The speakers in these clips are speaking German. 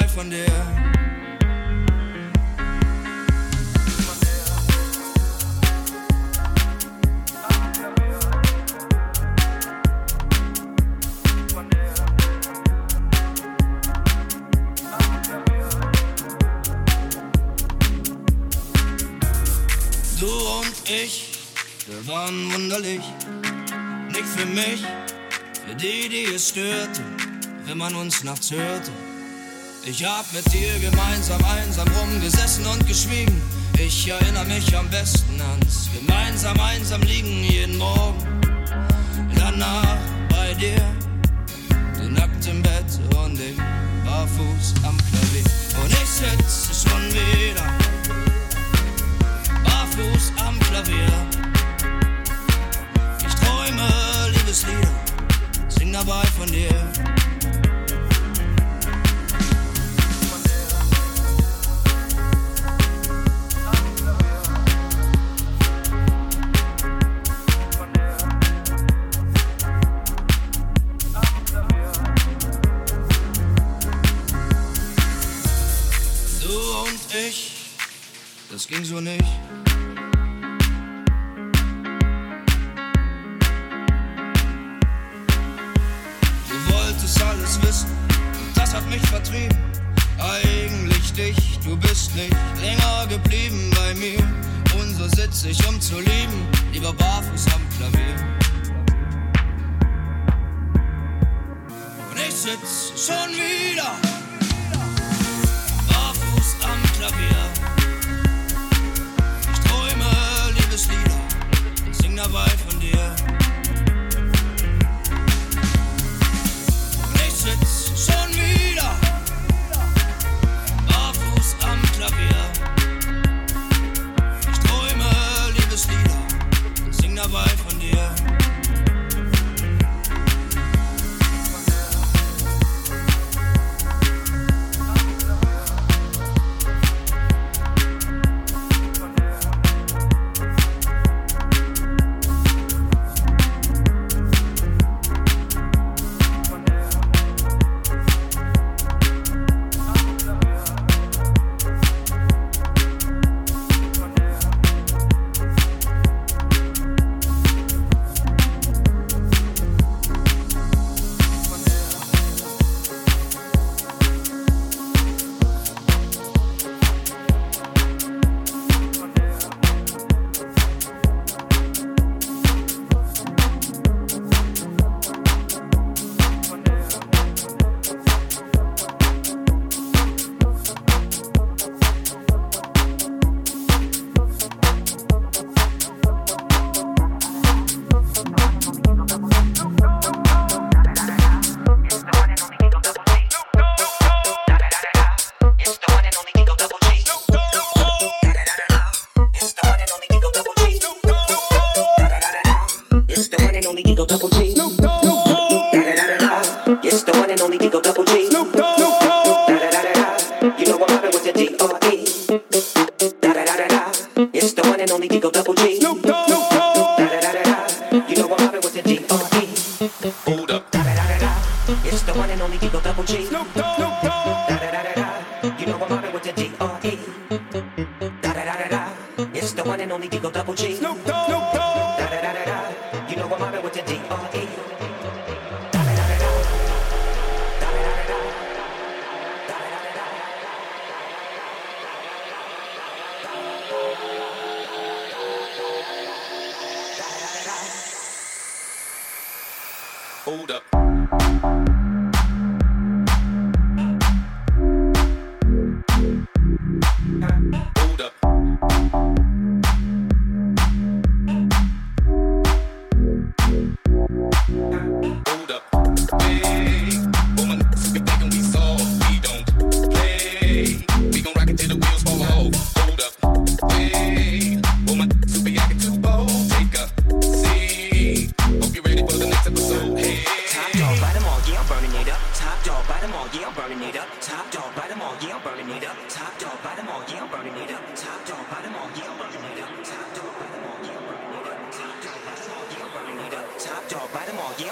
Mal von dir. Du und ich, wir waren wunderlich. Nicht für mich, für die, die es störte, wenn man uns nachts hörte. Ich hab mit dir gemeinsam einsam rumgesessen und geschwiegen. Ich erinnere mich am besten ans gemeinsam einsam liegen jeden Morgen. Danach bei dir, du nackt im Bett und ich barfuß am Klavier. Und ich sitze schon wieder barfuß am Klavier. Ich träume Liebeslieder, sing dabei von dir. wolltest alles wissen, das hat mich vertrieben. Eigentlich dich, du bist nicht länger geblieben bei mir. Und so sitze ich, um zu lieben, lieber barfuß am Klavier. Und ich sitz schon wieder, barfuß am Klavier. Ich träume Liebeslieder, sing dabei von dir.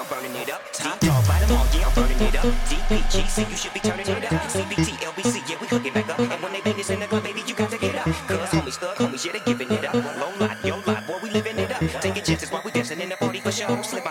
Burning it up. Top dog, bottom all, yeah, I'm burning it up. DPGC, you should be turning it up. CBT, LBC, yeah, we hooking back up. And when they bang this in the club, baby, you got to get up. Cause homies, thug homies, yeah, they giving it up. Low life, yo life, boy, we living it up. Taking chances while we dancing in the party for show. Slip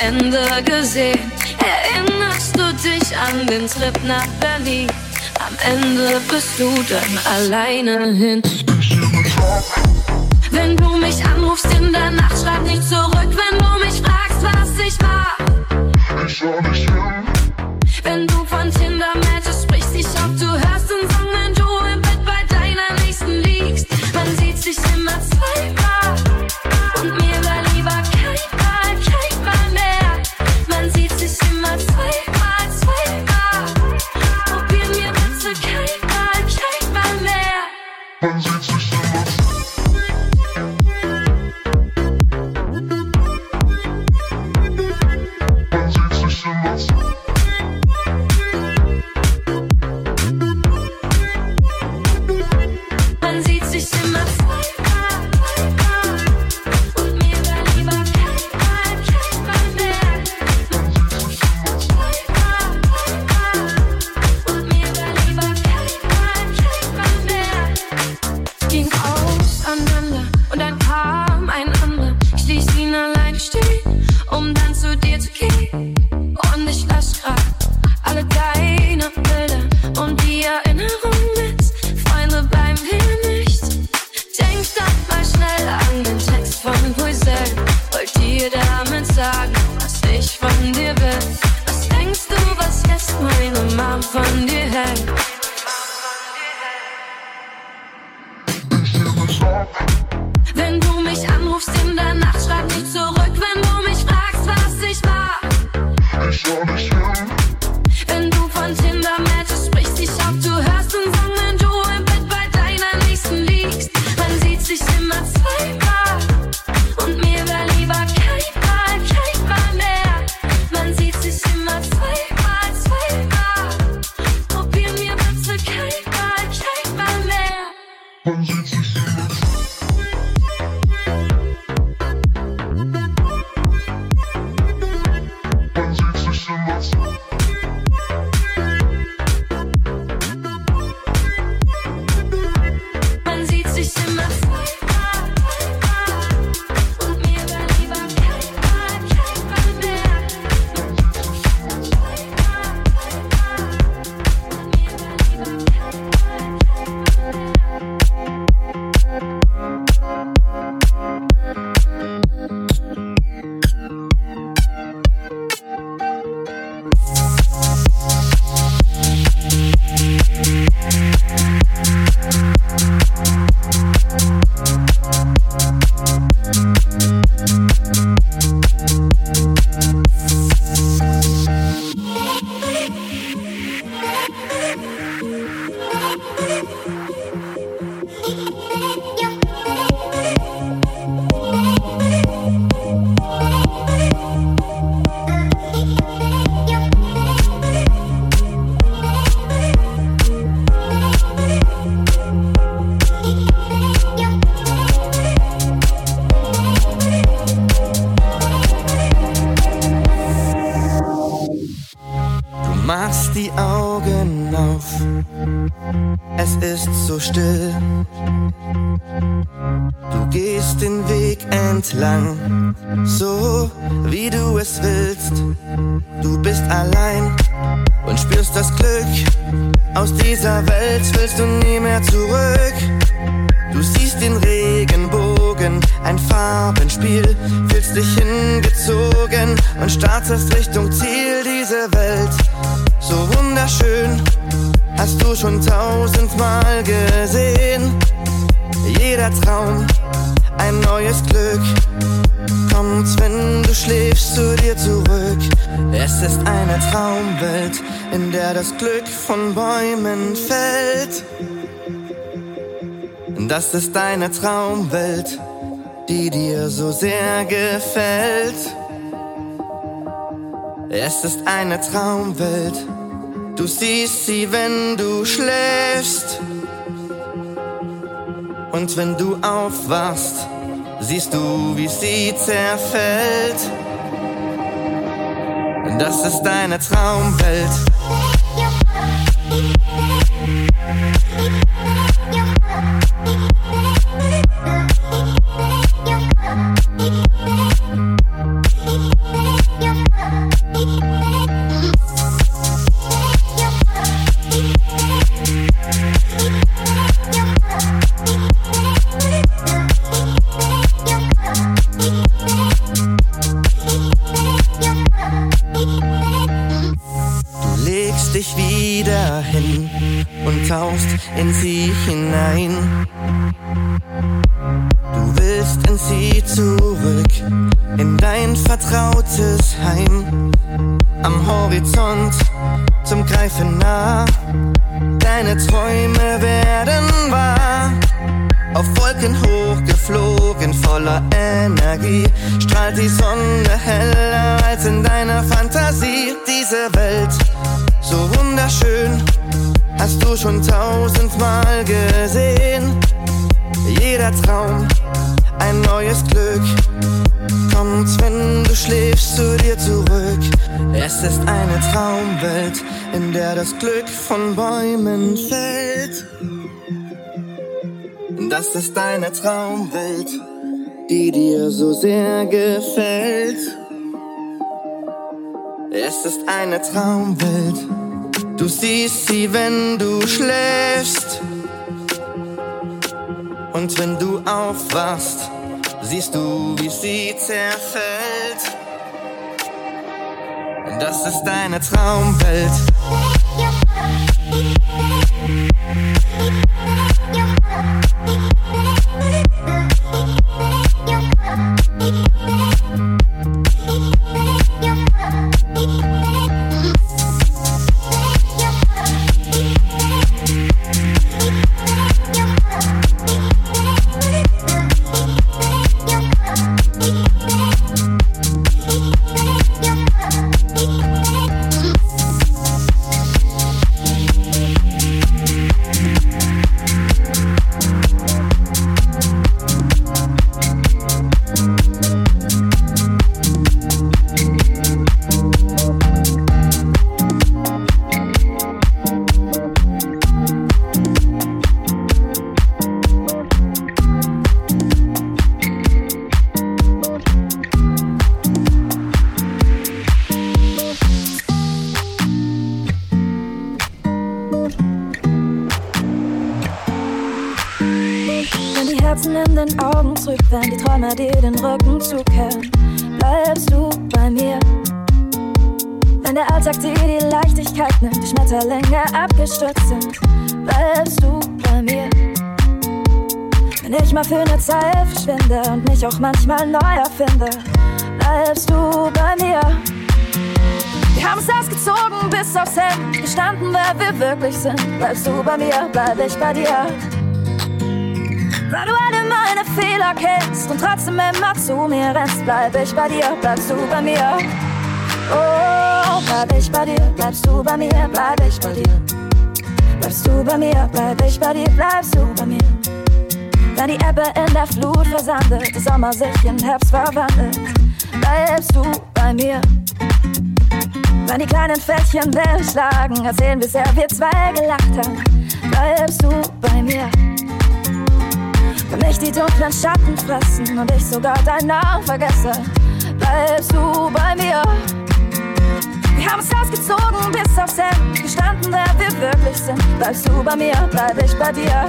Ende gesehen. Erinnerst du dich an den Trip nach Berlin? Am Ende bist du dann alleine hin. Wenn du mich anrufst in der Nacht, schreib nicht zurück. Wenn du mich fragst, was ich war, ich war nicht. Wenn du von Tinder meldest, sprichst dich, ob du hörst. Das ist deine Traumwelt, die dir so sehr gefällt. Es ist eine Traumwelt, du siehst sie, wenn du schläfst. Und wenn du aufwachst, siehst du, wie sie zerfällt. Das ist deine Traumwelt. Das Glück von Bäumen fällt. Das ist deine Traumwelt, die dir so sehr gefällt. Es ist eine Traumwelt, du siehst sie, wenn du schläfst. Und wenn du aufwachst, siehst du, wie sie zerfällt. Das ist deine Traumwelt. Wenn manchmal neu erfinde, bleibst du bei mir. Wir haben es ausgezogen bis aufs Hemd, gestanden, wer wir wirklich sind. Bleibst du bei mir, bleib ich bei dir. Weil du alle meine Fehler kennst und trotzdem immer zu mir rennst, bleib ich bei dir, bleibst du bei mir. Oh, bleib ich bei dir, bleibst du bei mir, bleib ich bei dir. Bleibst du bei mir, bleib ich bei dir, bleibst du bei mir. Wenn die Ebbe in der Flut versandet, der Sommer sich in Herbst verwandelt, bleibst du bei mir. Wenn die kleinen Fältchen Wellen schlagen, erzählen, wie sehr wir zwei gelacht haben, bleibst du bei mir. Wenn mich die dunklen Schatten fressen und ich sogar deinen Namen vergesse, bleibst du bei mir. Wir haben es ausgezogen bis aufs Hemd, gestanden, wer wir wirklich sind. Bleibst du bei mir, bleib ich bei dir.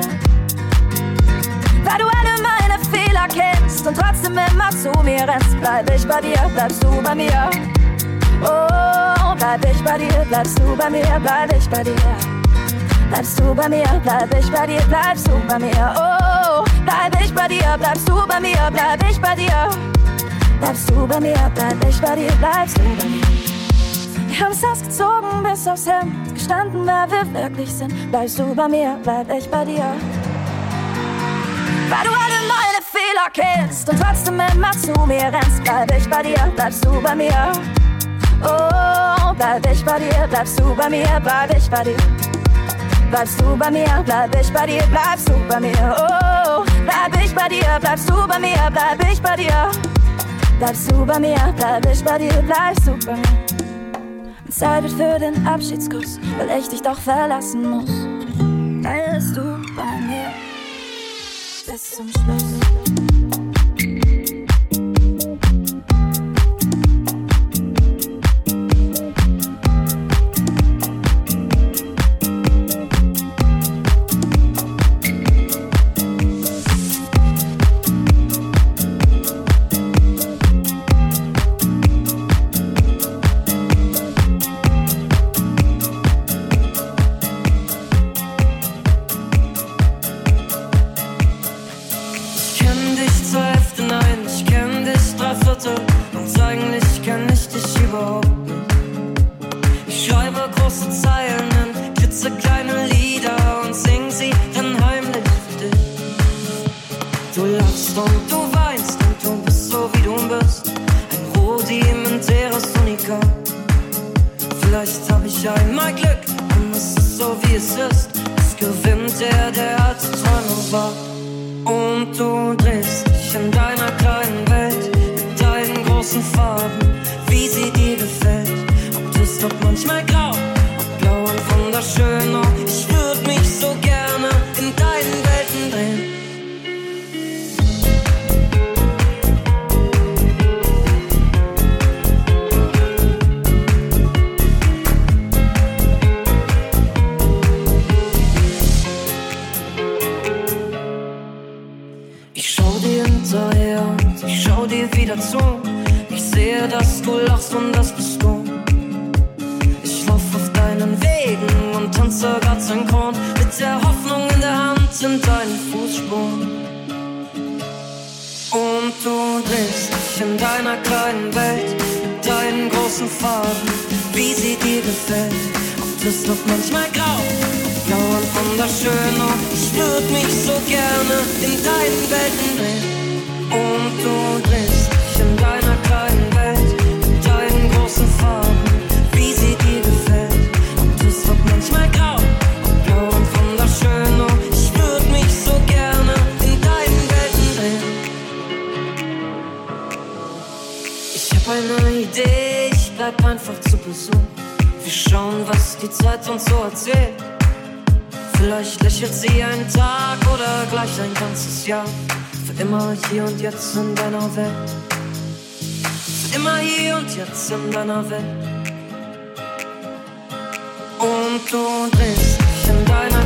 Weil du alle meine Fehler kennst und trotzdem immer zu mir rennst, bleib ich bei dir, bleibst du bei mir. Oh, bleib ich bei dir, bleibst du bei mir, bleib ich bei dir. Bleibst du bei mir, bleib ich bei dir, bleibst du bei mir. Oh, bleib ich bei dir, bleibst du bei mir, bleib ich bei dir. Bleibst du bei mir, bleib ich bei dir, bleibst du bei mir. Wir haben es ausgezogen bis aufs Hemd, gestanden, wer wir wirklich sind. Bleibst du bei mir, bleib ich bei dir. Weil du alle meine Fehler kennst und trotzdem immer zu mir rennst, bleib ich bei dir, bleibst du bei mir. Oh, bleib ich bei dir, bleibst du bei mir, bleib ich bei dir. Bleibst du bei mir, bleib ich bei dir, bleibst du bei mir. Oh, bleib ich bei dir, bleibst du bei mir, bleib ich bei dir. Bleibst du bei mir, bleib ich bei dir, bleibst du bei mir. Zeit wird für den Abschiedskuss, weil ich dich doch verlassen muss. Da bist du bei mir bis zum Schluss. Kommunikation. Ich sehe, dass du lachst und das bist du. Ich lauf auf deinen Wegen und tanze grad synchron. Mit der Hoffnung in der Hand sind deine Fußspuren. Und du drehst dich in deiner kleinen Welt mit deinen großen Farben, wie sie dir gefällt. Und es wird manchmal grau, blau und wunderschön. Und ich würde mich so gerne in deinen Welten drehen. Und du drehst bleib einfach zu Besuch. Wir schauen, was die Zeit uns so erzählt. Vielleicht lächelt sie einen Tag oder gleich ein ganzes Jahr. Für immer hier und jetzt in deiner Welt. Für immer hier und jetzt in deiner Welt. Und du drehst dich in deiner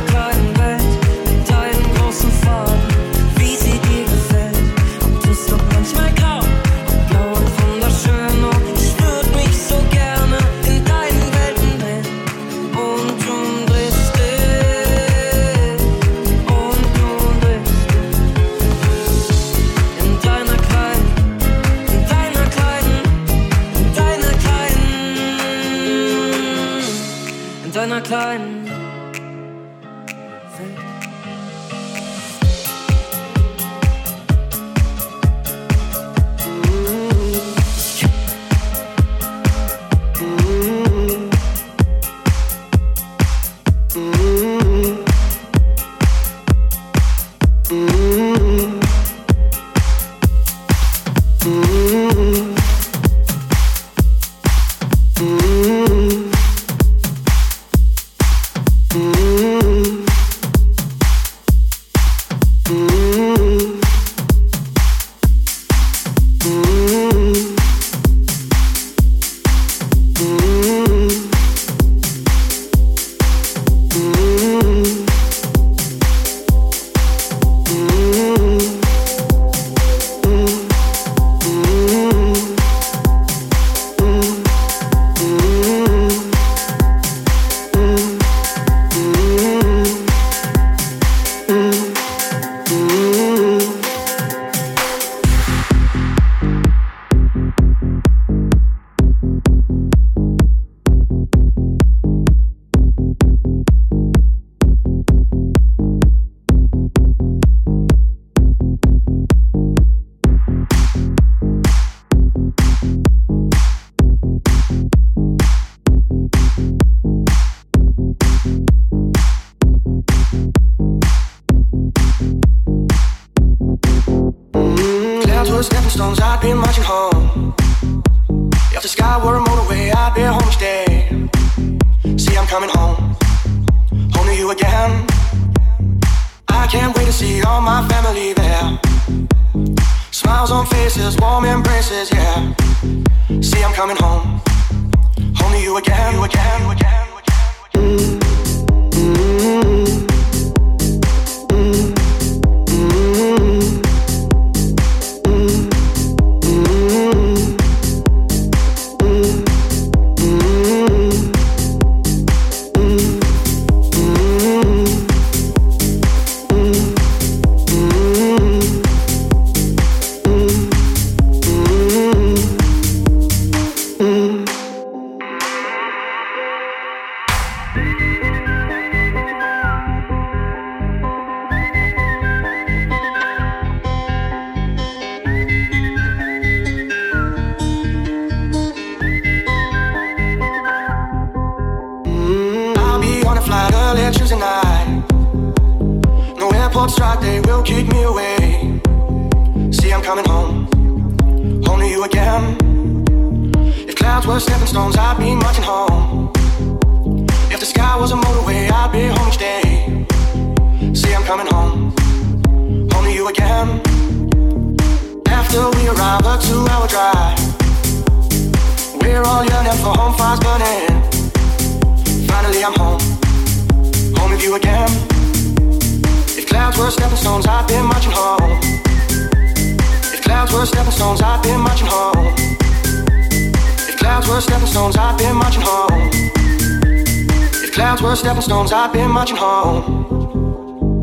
coming home. Home to you again. I can't wait to see all my family there. Smiles on faces, warm embraces, yeah. See, I'm coming home. Home to you again, you again, you again, you again. Mm-hmm. clouds were stepping stones, I've been marching home. If clouds were stepping stones, I've been marching home.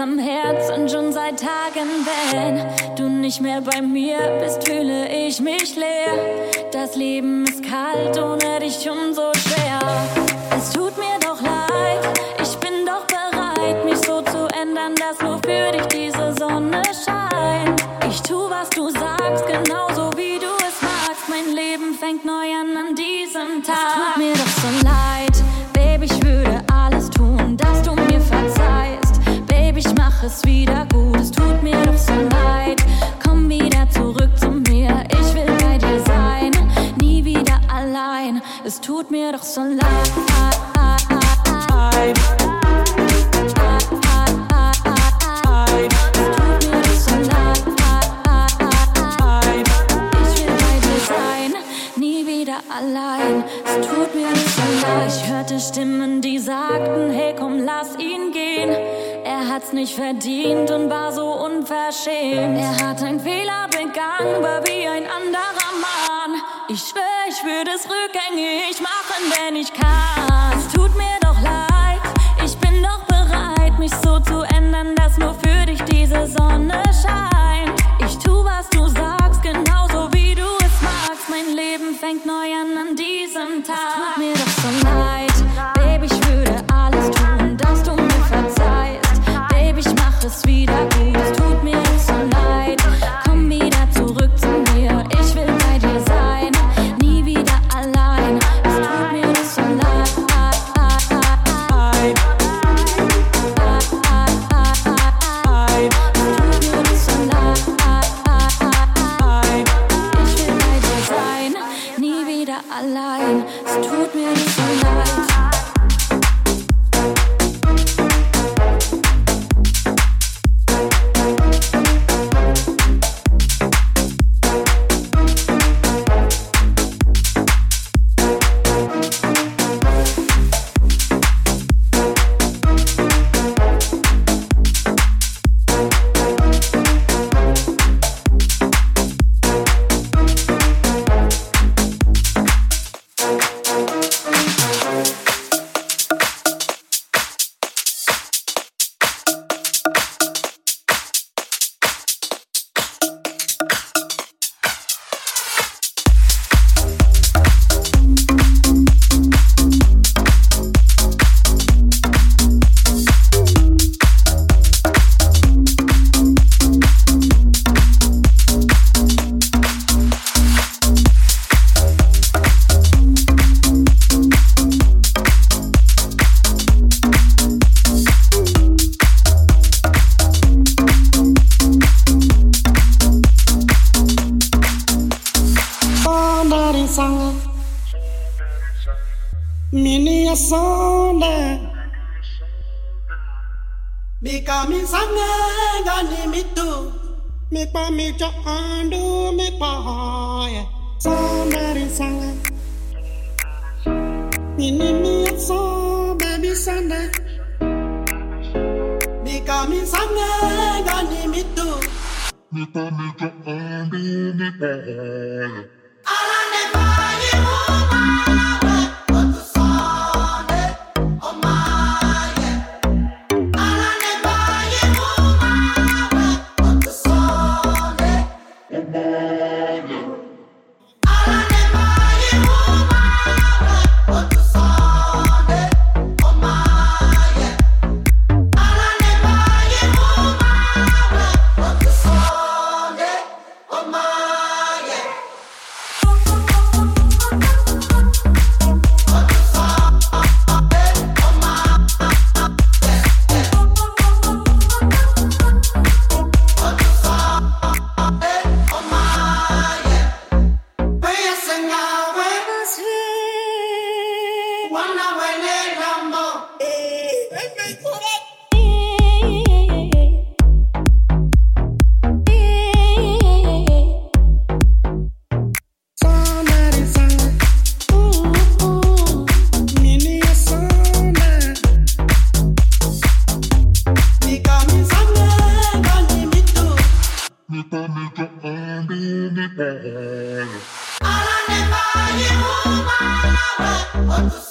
am Herzen schon seit Tagen, wenn du nicht mehr bei mir bist, fühle ich mich leer. Das Leben ist kalt, ohne dich umso schwer. Es tut mir doch leid, ich bin doch bereit, mich so zu ändern, dass nur für dich diese Sonne scheint. Ich tu, was du sagst, genau alles wieder gut. Es tut mir doch so leid. Komm wieder zurück zu mir. Ich will bei dir sein. Nie wieder allein. Es tut mir doch so leid. allein. Es tut mir nicht so leid. Ich hörte Stimmen hat's nicht verdient und war so unverschämt. Er hat einen Fehler begangen, war wie ein anderer Mann. Ich schwör, ich würde es rückgängig machen, wenn ich kann. Es tut mir doch leid, ich bin doch bereit, mich so zu ändern, dass nur für dich diese Sonne wonder. Because me sange gani mi too. Me pa mi jo andu mi pa hoye. Somebody sang. mi ni me a baby sanga. Because me sange gani me too. Me pa mi jo andu mi pa hoye. Ala ne pa ye woman. Love.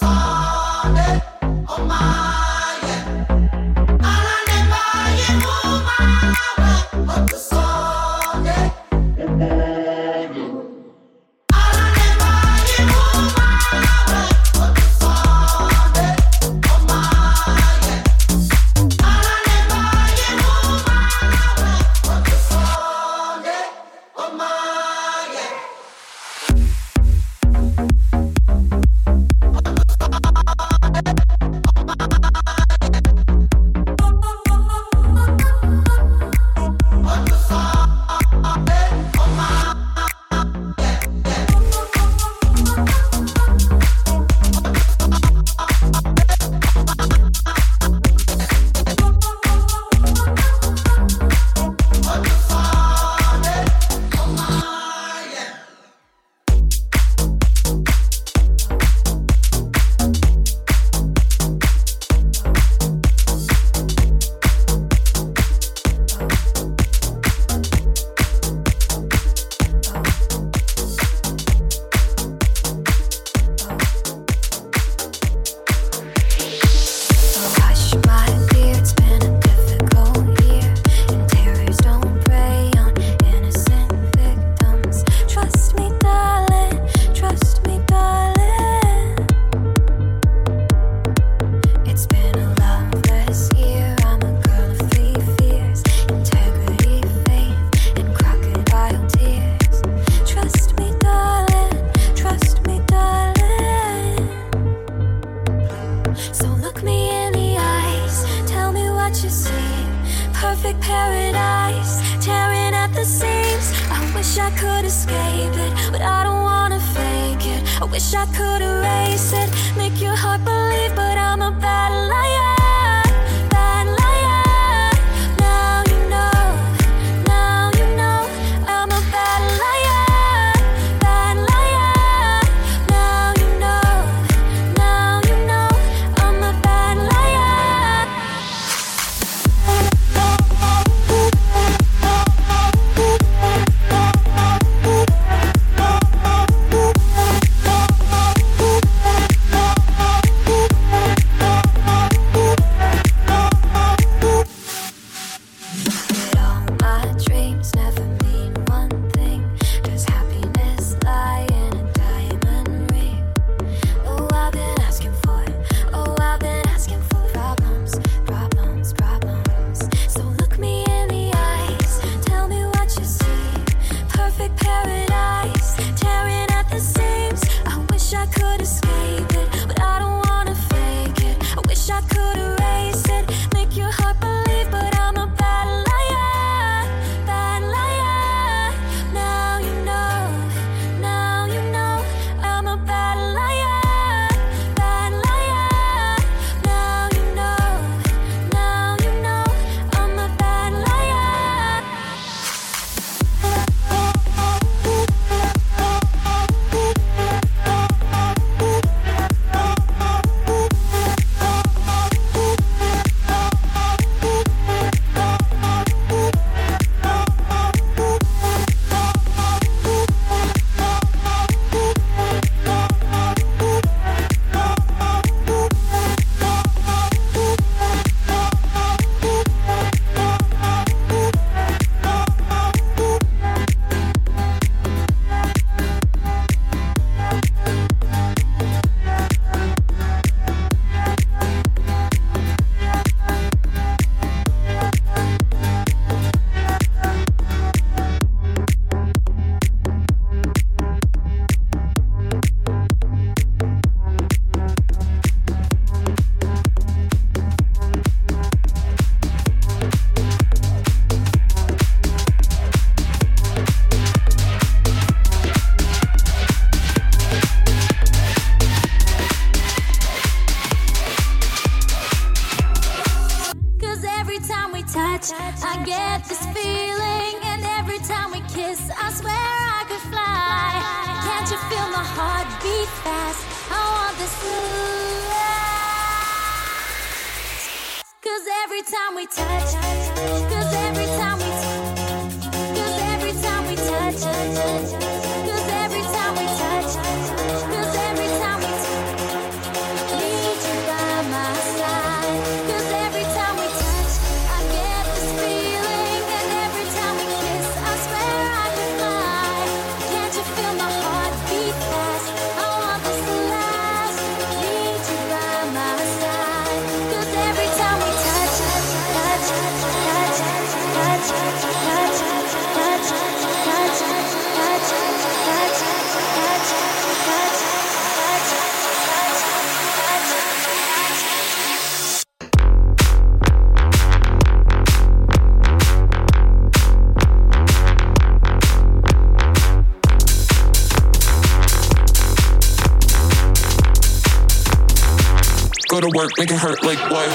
work, make it hurt like what?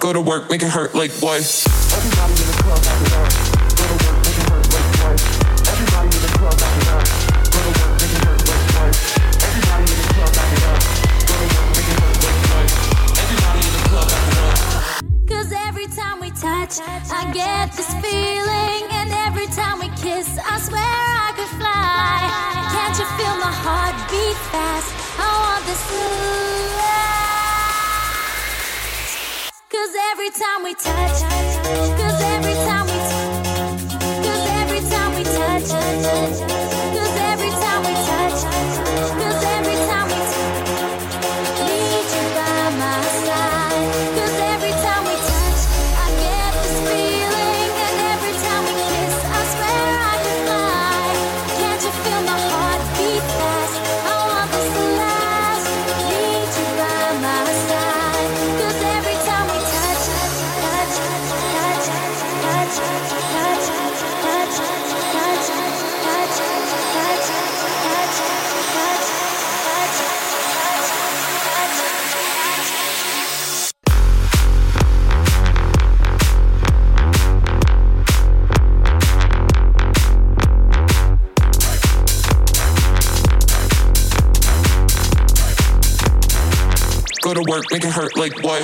Go to work, make it hurt like what? work, make it hurt like why?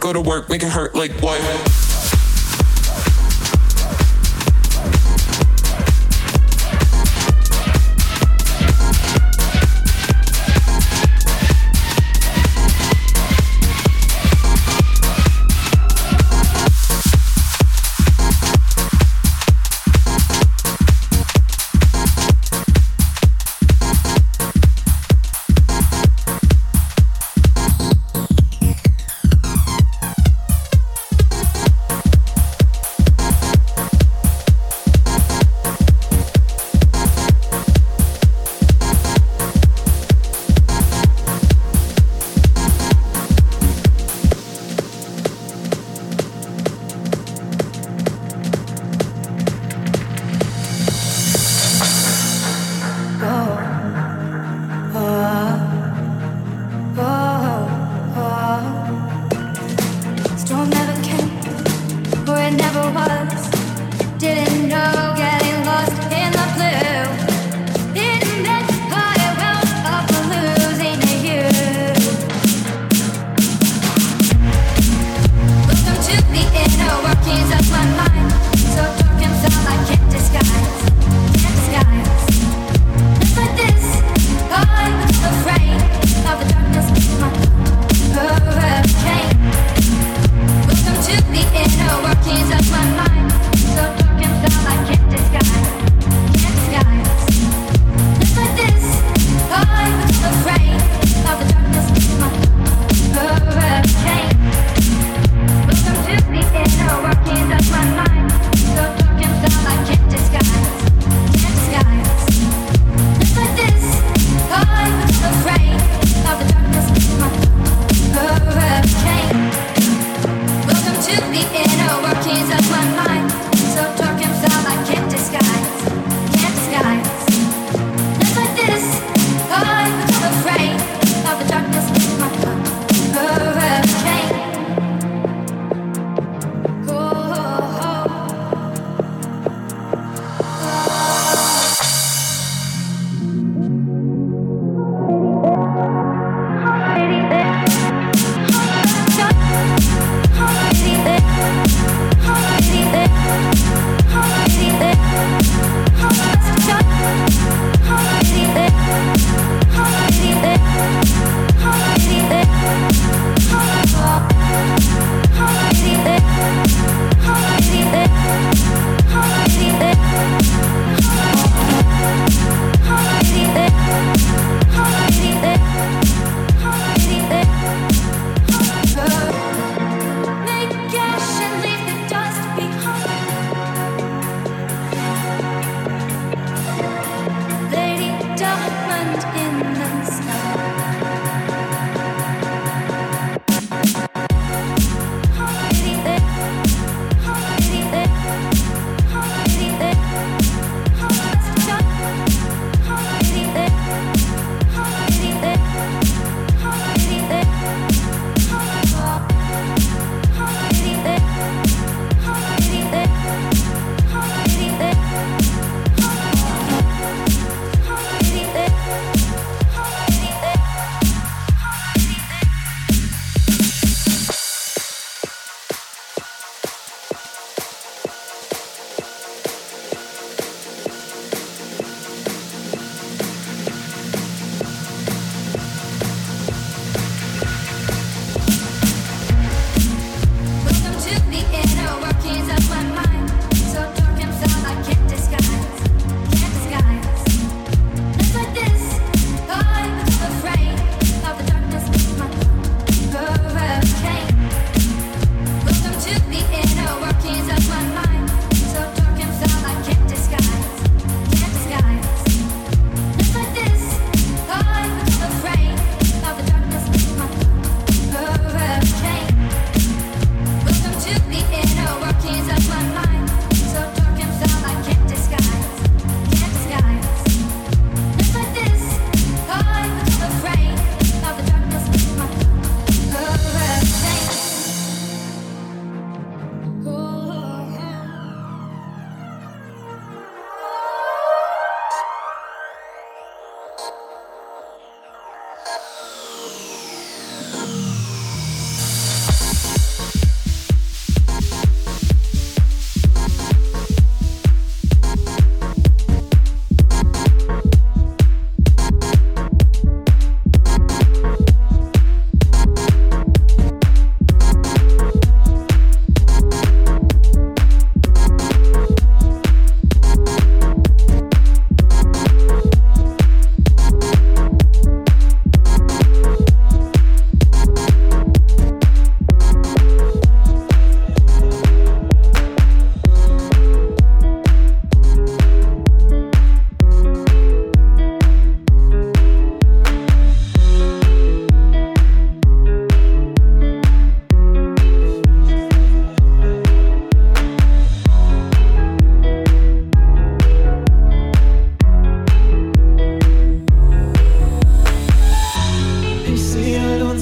Go to work, make it hurt like why?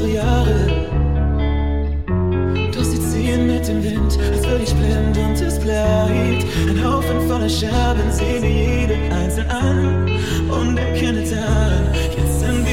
unsere Jahre. Doch sie ziehen mit dem Wind, als würde ich blind und es bleibt. Ein Haufen voller Scherben, sehen wir jede einzeln an und erkenne daran, jetzt sind